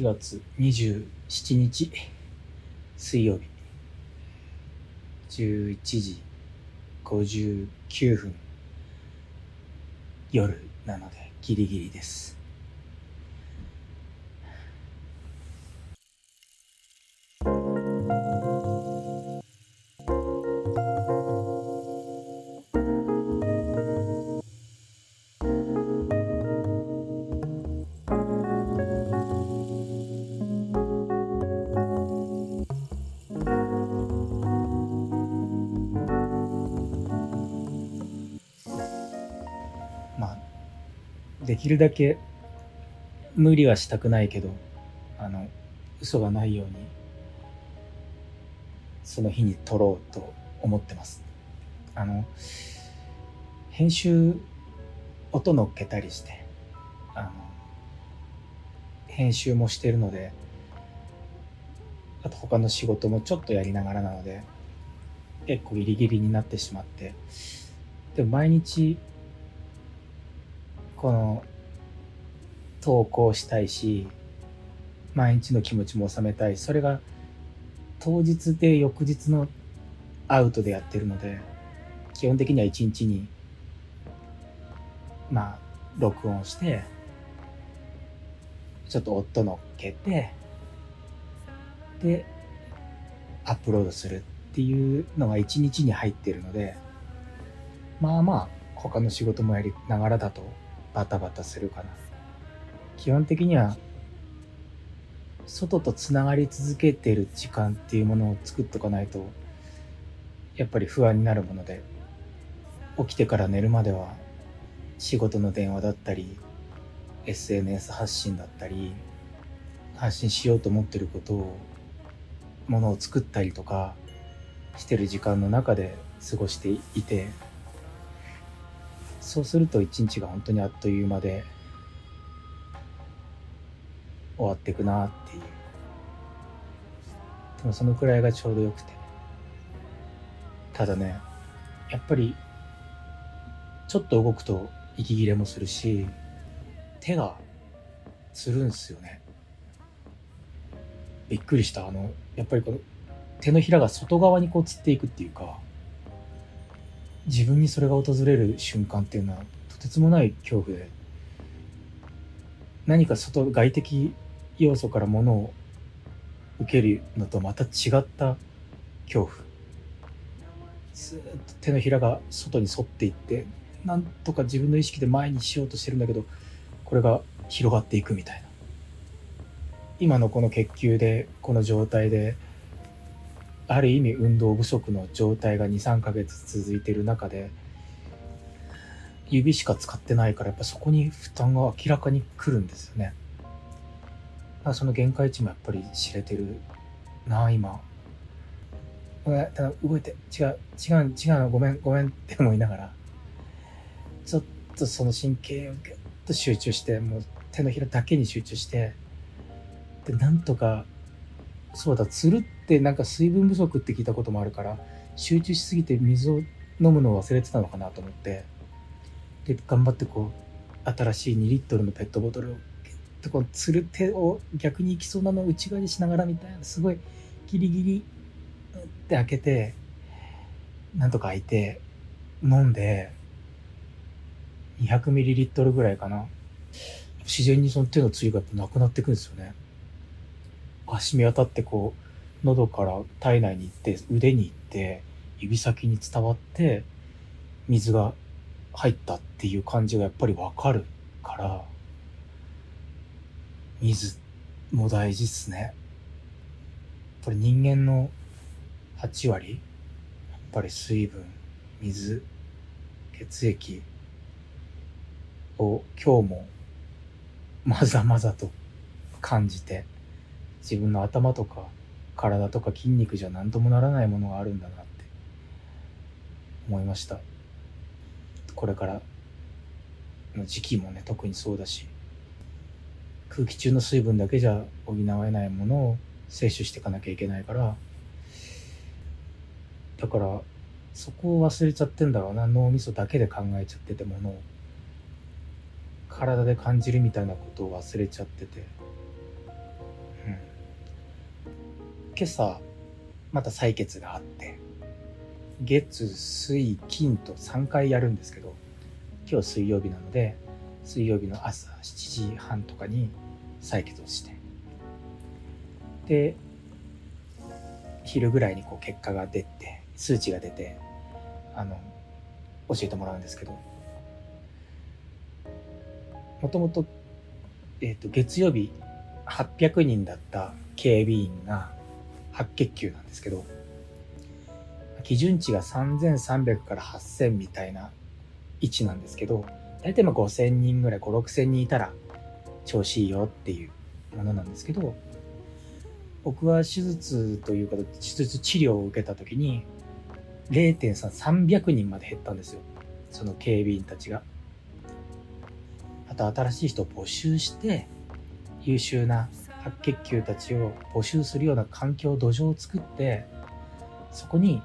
4月27日水曜日。11時59分夜なのでギリギリです。できるだけ無理はしたくないけどあの嘘がないようにその日に撮ろうと思ってます。あの編集音乗っけたりしてあの編集もしてるのであと他の仕事もちょっとやりながらなので結構ギリギリになってしまってでも毎日この投稿したいし毎日の気持ちも収めたい。それが当日で翌日のアウトでやってるので基本的には一日にまあ録音してちょっと音乗っけてでアップロードするっていうのが一日に入ってるのでまあまあ他の仕事もやりながらだとバタバタするかな。基本的には外とつながり続けてる時間っていうものを作っとかないとやっぱり不安になるもので起きてから寝るまでは仕事の電話だったり SNS 発信だったり発信しようと思ってることをものを作ったりとかしてる時間の中で過ごしていてそうすると一日が本当にあっという間で終わっていくなっていう。でもそのくらいがちょうどよくて。ただねやっぱりちょっと動くと息切れもするし手がつるんすよね。びっくりした。あのやっぱりこの手のひらが外側にこうつっていくっていうか自分にそれが訪れる瞬間っていうのはとてつもない恐怖で何か外外的要素からものを受けるのとまた違った恐怖。ずっと手のひらが外に沿っていってなんとか自分の意識で前にしようとしてるんだけどこれが広がっていくみたいな。今のこの血球でこの状態である意味運動不足の状態が23ヶ月続いてる中で指しか使ってないからやっぱそこに負担が明らかに来るんですよね。だからその限界値もやっぱり知れてるなあ今。ただ動いて違う違う違うのごめんごめんって思いながらちょっとその神経をギュッと集中してもう手のひらだけに集中してでなんとかそうだつるってなんか水分不足って聞いたこともあるから集中しすぎて水を飲むのを忘れてたのかなと思ってで頑張ってこう新しい2リットルのペットボトルをギュッとこうつる手を逆に行きそうなのを内側にしながらみたいなすごいギリギリって開けてなんとか開いて飲んで200ミリリットルぐらいかな。自然にその手のつゆがなくなっていくんですよね。足見渡ってこう喉から体内に行って腕に行って指先に伝わって水が入ったっていう感じがやっぱりわかるから水も大事っすねやっぱり人間の8割やっぱり水分水血液を今日もまざまざと感じて自分の頭とか体とか筋肉じゃ何ともならないものがあるんだなって思いました。これからの時期もね特にそうだし。空気中の水分だけじゃ補えないものを摂取していかなきゃいけないから。だからそこを忘れちゃってんだろうな。脳みそだけで考えちゃっててものを。体で感じるみたいなことを忘れちゃってて。今朝また採血があって月水金と3回やるんですけど今日水曜日なので水曜日の朝7時半とかに採血をしてで昼ぐらいにこう結果が出て数値が出てあの教えてもらうんですけどもともと,、えー、と月曜日800人だった警備員が白血球なんですけど基準値が3300から8000みたいな位置なんですけど大体まあ5000人ぐらい5 6000人いたら調子いいよっていうものなんですけど僕は手術というか手術治療を受けた時に0.3300人まで減ったんですよ。その警備員たちが。あと新しい人を募集して優秀な白血球たちを募集するような環境土壌を作ってそこに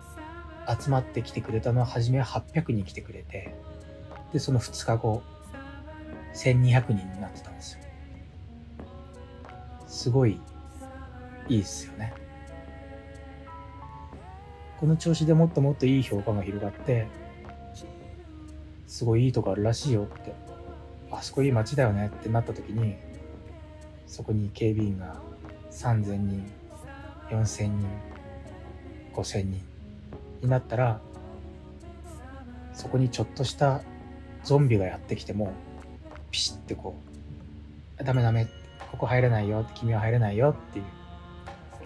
集まってきてくれたのは初めは800人来てくれてでその2日後1200人になってたんですよ。すごいいいっすよね。この調子でもっともっといい評価が広がってすごいいいとこあるらしいよってあそこいい街だよねってなった時にそこに警備員が3000人4000人5000人になったらそこにちょっとしたゾンビがやってきてもピシッてこう「ダメダメここ入れないよ」君は入れないよっていう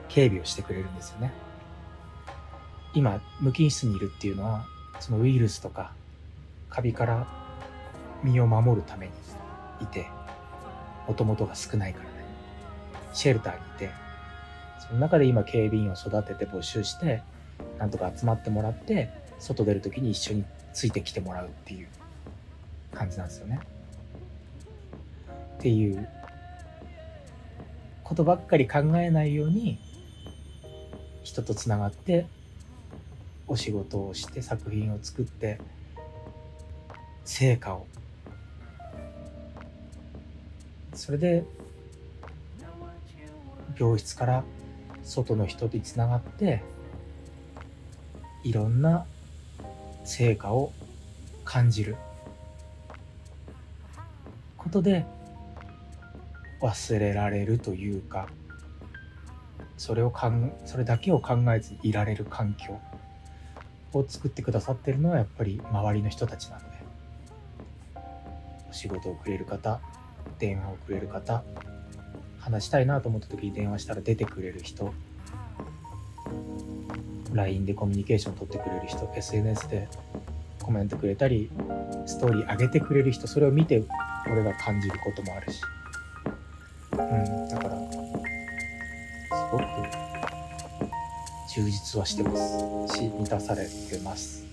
警備をしてくれるんですよね。今無菌室にいるっていうのはそのウイルスとかカビから身を守るためにいてもともとが少ないから。シェルターにいてその中で今警備員を育てて募集してなんとか集まってもらって外出る時に一緒についてきてもらうっていう感じなんですよね。っていうことばっかり考えないように人とつながってお仕事をして作品を作って成果をそれで病室から外の人とつながっていろんな成果を感じることで忘れられるというかそれをかんそれだけを考えずにいられる環境を作ってくださってるのはやっぱり周りの人たちなので。お仕事をくれる方電話をくれる方話したいなと思った時に電話したら出てくれる人。LINE でコミュニケーション取ってくれる人。SNS でコメントくれたりストーリー上げてくれる人。それを見て俺が感じることもあるし。うん。だからすごく充実はしてます。し満たされてます。